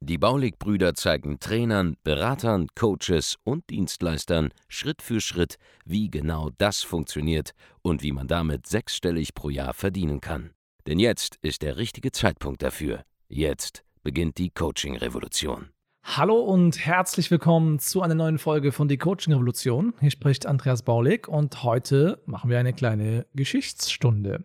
Die Baulig-Brüder zeigen Trainern, Beratern, Coaches und Dienstleistern Schritt für Schritt, wie genau das funktioniert und wie man damit sechsstellig pro Jahr verdienen kann. Denn jetzt ist der richtige Zeitpunkt dafür. Jetzt beginnt die Coaching-Revolution. Hallo und herzlich willkommen zu einer neuen Folge von Die Coaching Revolution. Hier spricht Andreas Baulig und heute machen wir eine kleine Geschichtsstunde.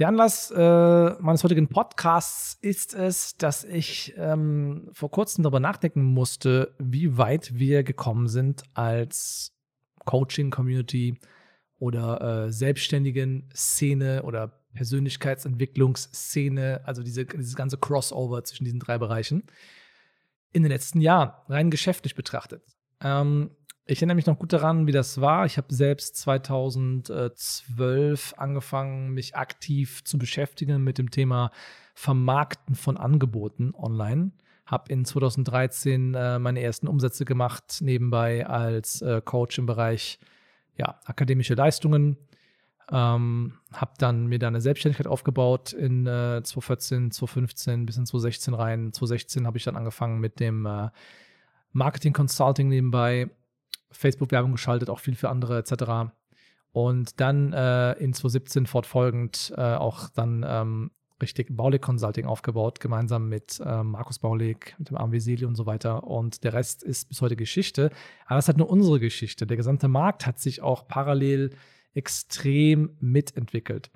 Der Anlass äh, meines heutigen Podcasts ist es, dass ich ähm, vor kurzem darüber nachdenken musste, wie weit wir gekommen sind als Coaching-Community oder äh, selbstständigen Szene oder Persönlichkeitsentwicklungsszene, also diese, dieses ganze Crossover zwischen diesen drei Bereichen, in den letzten Jahren, rein geschäftlich betrachtet. Ähm, ich erinnere mich noch gut daran, wie das war. Ich habe selbst 2012 angefangen, mich aktiv zu beschäftigen mit dem Thema Vermarkten von Angeboten online. Habe in 2013 äh, meine ersten Umsätze gemacht, nebenbei als äh, Coach im Bereich ja, akademische Leistungen. Ähm, habe dann mir da eine Selbstständigkeit aufgebaut in äh, 2014, 2015 bis in 2016 rein. 2016 habe ich dann angefangen mit dem äh, Marketing Consulting nebenbei Facebook-Werbung geschaltet, auch viel für andere etc. Und dann äh, in 2017 fortfolgend äh, auch dann ähm, richtig Baulig Consulting aufgebaut, gemeinsam mit äh, Markus Baulig, mit dem Arm Veseli und so weiter. Und der Rest ist bis heute Geschichte. Aber das halt nur unsere Geschichte. Der gesamte Markt hat sich auch parallel extrem mitentwickelt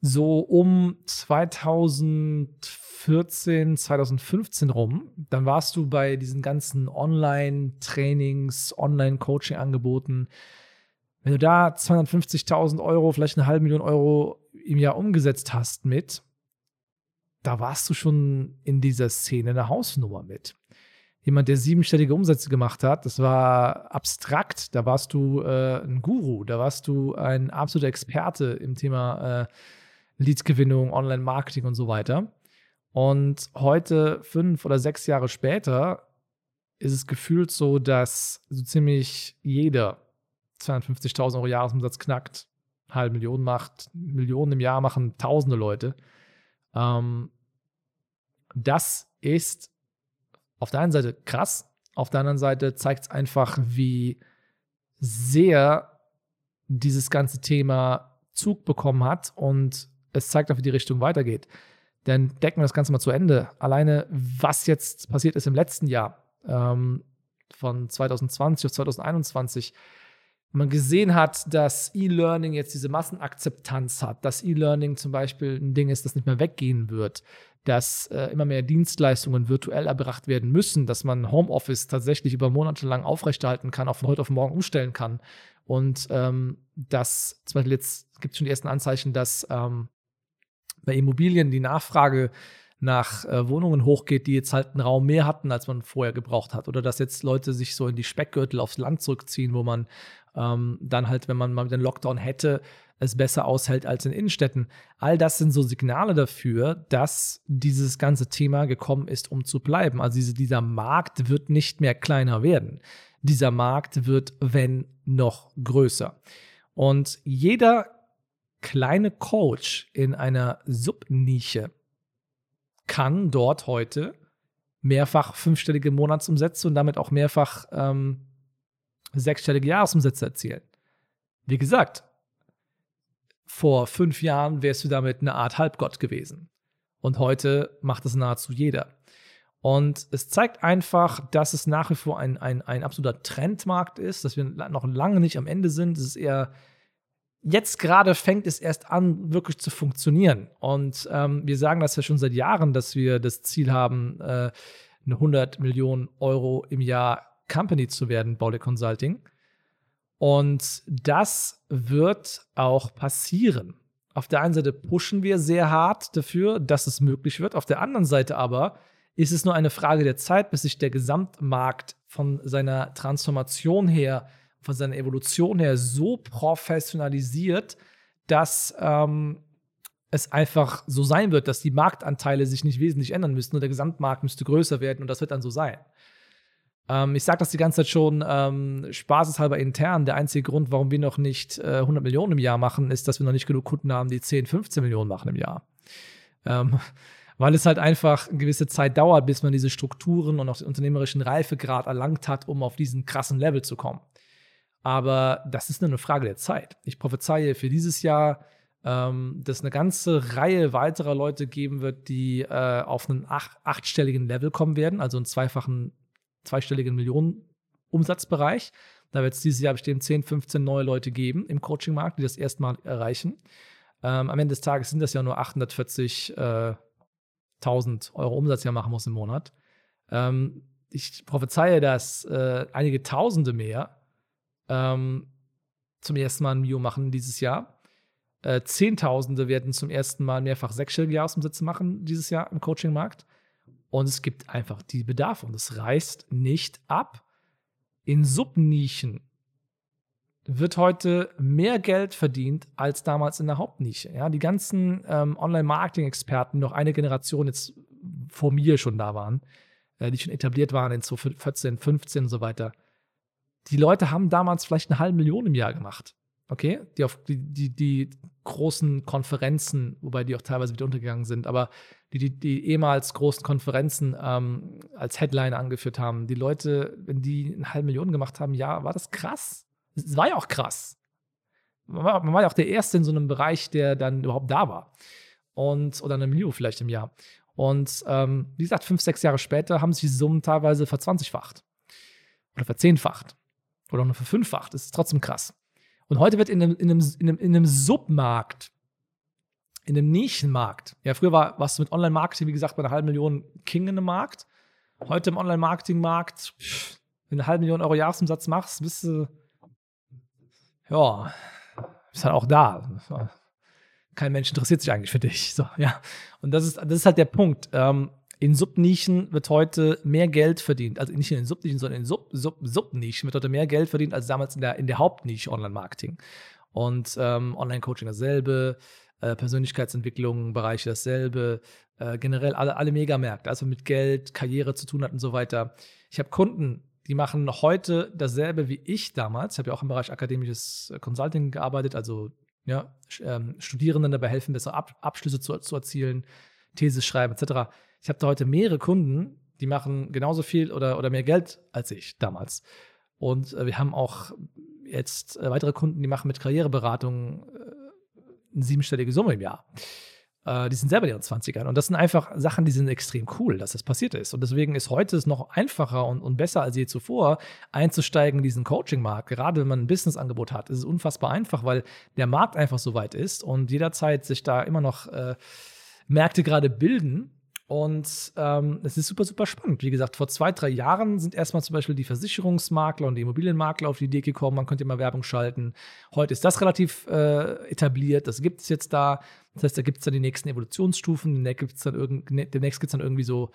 so um 2014, 2015 rum, dann warst du bei diesen ganzen Online-Trainings, Online-Coaching-Angeboten. Wenn du da 250.000 Euro, vielleicht eine halbe Million Euro im Jahr umgesetzt hast mit, da warst du schon in dieser Szene eine Hausnummer mit. Jemand, der siebenstellige Umsätze gemacht hat, das war abstrakt. Da warst du äh, ein Guru, da warst du ein absoluter Experte im Thema äh, Leadsgewinnung, Online-Marketing und so weiter. Und heute, fünf oder sechs Jahre später, ist es gefühlt so, dass so ziemlich jeder 250.000 Euro Jahresumsatz knackt, halbe Million macht, Millionen im Jahr machen tausende Leute. Ähm, das ist auf der einen Seite krass, auf der anderen Seite zeigt es einfach, wie sehr dieses ganze Thema Zug bekommen hat und es zeigt auch, wie die Richtung weitergeht. Denn decken wir das Ganze mal zu Ende. Alleine, was jetzt passiert ist im letzten Jahr, ähm, von 2020 auf 2021, man gesehen hat, dass E-Learning jetzt diese Massenakzeptanz hat, dass E-Learning zum Beispiel ein Ding ist, das nicht mehr weggehen wird, dass äh, immer mehr Dienstleistungen virtuell erbracht werden müssen, dass man Homeoffice tatsächlich über Monate lang aufrechterhalten kann, auch von heute auf morgen umstellen kann. Und ähm, dass zum Beispiel jetzt gibt es schon die ersten Anzeichen, dass ähm, bei Immobilien die Nachfrage nach äh, Wohnungen hochgeht, die jetzt halt einen Raum mehr hatten, als man vorher gebraucht hat. Oder dass jetzt Leute sich so in die Speckgürtel aufs Land zurückziehen, wo man ähm, dann halt, wenn man mal den Lockdown hätte, es besser aushält als in Innenstädten. All das sind so Signale dafür, dass dieses ganze Thema gekommen ist, um zu bleiben. Also diese, dieser Markt wird nicht mehr kleiner werden. Dieser Markt wird, wenn noch größer. Und jeder kleine Coach in einer Subnische kann dort heute mehrfach fünfstellige Monatsumsätze und damit auch mehrfach ähm, sechsstellige Jahresumsätze erzielen. Wie gesagt, vor fünf Jahren wärst du damit eine Art Halbgott gewesen. Und heute macht es nahezu jeder. Und es zeigt einfach, dass es nach wie vor ein, ein, ein absoluter Trendmarkt ist, dass wir noch lange nicht am Ende sind. Es ist eher jetzt gerade fängt es erst an, wirklich zu funktionieren. Und ähm, wir sagen das ja schon seit Jahren, dass wir das Ziel haben, äh, eine 100 Millionen Euro im Jahr Company zu werden, Baule Consulting. Und das wird auch passieren. Auf der einen Seite pushen wir sehr hart dafür, dass es möglich wird. Auf der anderen Seite aber ist es nur eine Frage der Zeit, bis sich der Gesamtmarkt von seiner Transformation her von seiner Evolution her so professionalisiert, dass ähm, es einfach so sein wird, dass die Marktanteile sich nicht wesentlich ändern müssten und der Gesamtmarkt müsste größer werden und das wird dann so sein. Ähm, ich sage das die ganze Zeit schon ähm, spaßeshalber intern. Der einzige Grund, warum wir noch nicht äh, 100 Millionen im Jahr machen, ist, dass wir noch nicht genug Kunden haben, die 10, 15 Millionen machen im Jahr. Ähm, weil es halt einfach eine gewisse Zeit dauert, bis man diese Strukturen und auch den unternehmerischen Reifegrad erlangt hat, um auf diesen krassen Level zu kommen. Aber das ist nur eine Frage der Zeit. Ich prophezeie für dieses Jahr, ähm, dass eine ganze Reihe weiterer Leute geben wird, die äh, auf einen acht, achtstelligen Level kommen werden, also einen zweifachen, zweistelligen Millionen-Umsatzbereich. Da wird es dieses Jahr bestimmt 10, 15 neue Leute geben im Coaching-Markt, die das erstmal erreichen. Ähm, am Ende des Tages sind das ja nur 840 äh, 1000 Euro Umsatz ja machen muss im Monat. Ähm, ich prophezeie, dass äh, einige Tausende mehr ähm, zum ersten Mal ein Mio machen dieses Jahr. Äh, Zehntausende werden zum ersten Mal mehrfach sechsstellige Jahresumsätze machen dieses Jahr im Coaching-Markt. Und es gibt einfach die Bedarfe und es reißt nicht ab. In Subnischen wird heute mehr Geld verdient als damals in der Hauptnische. Ja, die ganzen ähm, Online-Marketing-Experten, noch eine Generation jetzt vor mir schon da waren, äh, die schon etabliert waren in 2014, 15 und so weiter. Die Leute haben damals vielleicht eine halbe Million im Jahr gemacht. Okay? Die auf die, die, die großen Konferenzen, wobei die auch teilweise wieder untergegangen sind, aber die, die, die ehemals großen Konferenzen ähm, als Headline angeführt haben, die Leute, wenn die eine halbe Million gemacht haben, ja, war das krass. Es war ja auch krass. Man war, man war, ja auch der Erste in so einem Bereich, der dann überhaupt da war. Und, oder eine Million vielleicht im Jahr. Und ähm, wie gesagt, fünf, sechs Jahre später haben sich die Summen teilweise verzwanzigfacht. Oder verzehnfacht. Oder nur verfünffacht. Das ist trotzdem krass. Und heute wird in einem, in einem, in einem, in einem Submarkt, in einem Nischenmarkt, ja, früher war was mit Online-Marketing, wie gesagt, bei einer halben Million King in einem Markt. Heute im Online-Marketing-Markt, wenn du eine halbe Million Euro Jahresumsatz machst, bist du ja, ist halt auch da. Kein Mensch interessiert sich eigentlich für dich. So, ja. Und das ist, das ist halt der Punkt. Ähm, in Subnischen wird heute mehr Geld verdient. Also nicht in den Subnischen, sondern in Sub, Sub, Subnischen wird heute mehr Geld verdient als damals in der, in der Hauptnische Online-Marketing. Und ähm, Online-Coaching dasselbe, äh, Persönlichkeitsentwicklung, Bereiche dasselbe, äh, generell alle, alle Megamärkte, also mit Geld, Karriere zu tun hat und so weiter. Ich habe Kunden, die machen heute dasselbe wie ich damals. Ich habe ja auch im Bereich akademisches äh, Consulting gearbeitet, also ja, ähm, Studierenden dabei helfen, bessere Ab Abschlüsse zu, zu erzielen, These schreiben etc. Ich habe da heute mehrere Kunden, die machen genauso viel oder, oder mehr Geld als ich damals. Und äh, wir haben auch jetzt äh, weitere Kunden, die machen mit Karriereberatung äh, eine siebenstellige Summe im Jahr. Äh, die sind selber in ihren 20ern. Und das sind einfach Sachen, die sind extrem cool, dass das passiert ist. Und deswegen ist heute es noch einfacher und, und besser als je zuvor, einzusteigen in diesen Coaching-Markt. Gerade wenn man ein Business-Angebot hat, ist es unfassbar einfach, weil der Markt einfach so weit ist und jederzeit sich da immer noch äh, Märkte gerade bilden und ähm, es ist super, super spannend. Wie gesagt, vor zwei, drei Jahren sind erstmal zum Beispiel die Versicherungsmakler und die Immobilienmakler auf die Idee gekommen, man könnte immer Werbung schalten. Heute ist das relativ äh, etabliert, das gibt es jetzt da. Das heißt, da gibt es dann die nächsten Evolutionsstufen, demnächst gibt es dann, irgend, ne, dann irgendwie so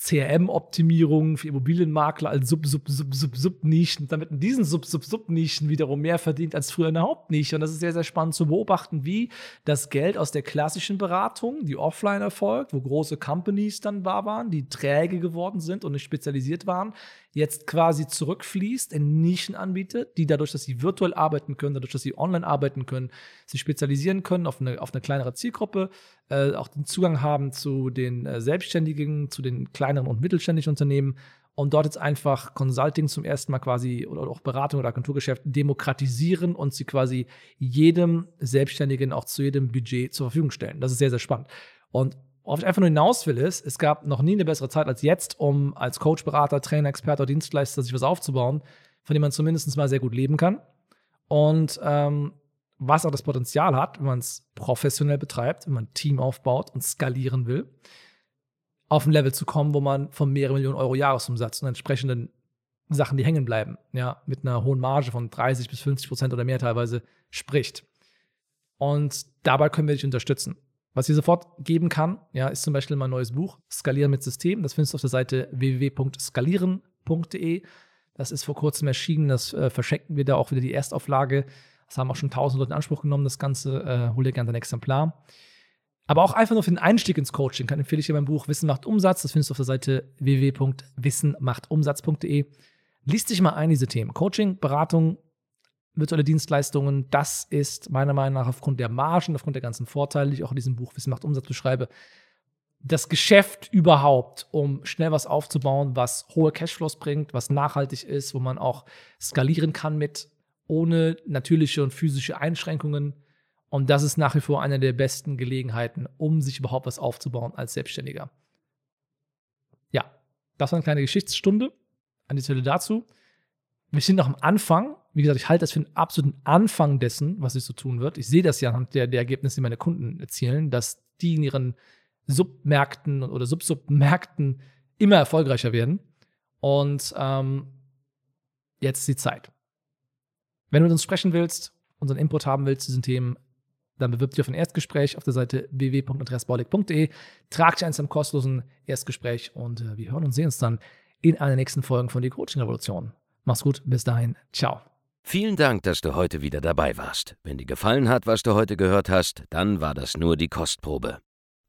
CRM-Optimierung für Immobilienmakler als Sub, Sub, Sub, Sub, Sub-Nischen, damit in diesen Sub, Sub, Sub-Nischen wiederum mehr verdient als früher in der Hauptnische. Und das ist sehr, sehr spannend zu beobachten, wie das Geld aus der klassischen Beratung, die offline erfolgt, wo große Companies dann da waren, die träge geworden sind und nicht spezialisiert waren, jetzt quasi zurückfließt in Nischen anbietet, die dadurch, dass sie virtuell arbeiten können, dadurch, dass sie online arbeiten können, sich spezialisieren können auf eine, auf eine kleinere Zielgruppe, äh, auch den Zugang haben zu den äh, Selbstständigen, zu den kleineren und mittelständischen Unternehmen und dort jetzt einfach Consulting zum ersten Mal quasi oder auch Beratung oder Agenturgeschäft demokratisieren und sie quasi jedem Selbstständigen auch zu jedem Budget zur Verfügung stellen. Das ist sehr, sehr spannend. Und Worauf ich einfach nur hinaus will, ist, es gab noch nie eine bessere Zeit als jetzt, um als Coach, Berater, Trainer, Experte oder Dienstleister sich was aufzubauen, von dem man zumindest mal sehr gut leben kann. Und ähm, was auch das Potenzial hat, wenn man es professionell betreibt, wenn man ein Team aufbaut und skalieren will, auf ein Level zu kommen, wo man von mehreren Millionen Euro Jahresumsatz und entsprechenden Sachen, die hängen bleiben, ja, mit einer hohen Marge von 30 bis 50 Prozent oder mehr teilweise spricht. Und dabei können wir dich unterstützen. Was ich sofort geben kann, ja, ist zum Beispiel mein neues Buch, Skalieren mit System. Das findest du auf der Seite www.skalieren.de. Das ist vor kurzem erschienen, das äh, verschenken wir da auch wieder die Erstauflage. Das haben auch schon tausend Leute in Anspruch genommen, das Ganze. Äh, hol dir gerne dein Exemplar. Aber auch einfach nur für den Einstieg ins Coaching kann empfehle ich dir mein Buch Wissen macht Umsatz. Das findest du auf der Seite www.wissenmachtumsatz.de. Lies dich mal ein, diese Themen. Coaching, Beratung, virtuelle Dienstleistungen, das ist meiner Meinung nach aufgrund der Margen, aufgrund der ganzen Vorteile, die ich auch in diesem Buch Wissen macht Umsatz beschreibe, das Geschäft überhaupt, um schnell was aufzubauen, was hohe Cashflows bringt, was nachhaltig ist, wo man auch skalieren kann mit, ohne natürliche und physische Einschränkungen. Und das ist nach wie vor eine der besten Gelegenheiten, um sich überhaupt was aufzubauen als Selbstständiger. Ja, das war eine kleine Geschichtsstunde an die Stelle dazu. Wir sind noch am Anfang. Wie gesagt, ich halte das für einen absoluten Anfang dessen, was sich so tun wird. Ich sehe das ja anhand der, der Ergebnisse, die meine Kunden erzielen, dass die in ihren Submärkten oder Subsubmärkten immer erfolgreicher werden. Und ähm, jetzt ist die Zeit. Wenn du mit uns sprechen willst, unseren Input haben willst zu diesen Themen, dann bewirb dich auf ein Erstgespräch auf der Seite www.andreasbaulig.de. Trag dich ein zum kostenlosen Erstgespräch und äh, wir hören und sehen uns dann in einer nächsten Folge von Die Coaching Revolution. Mach's gut, bis dahin, ciao. Vielen Dank, dass du heute wieder dabei warst. Wenn dir gefallen hat, was du heute gehört hast, dann war das nur die Kostprobe.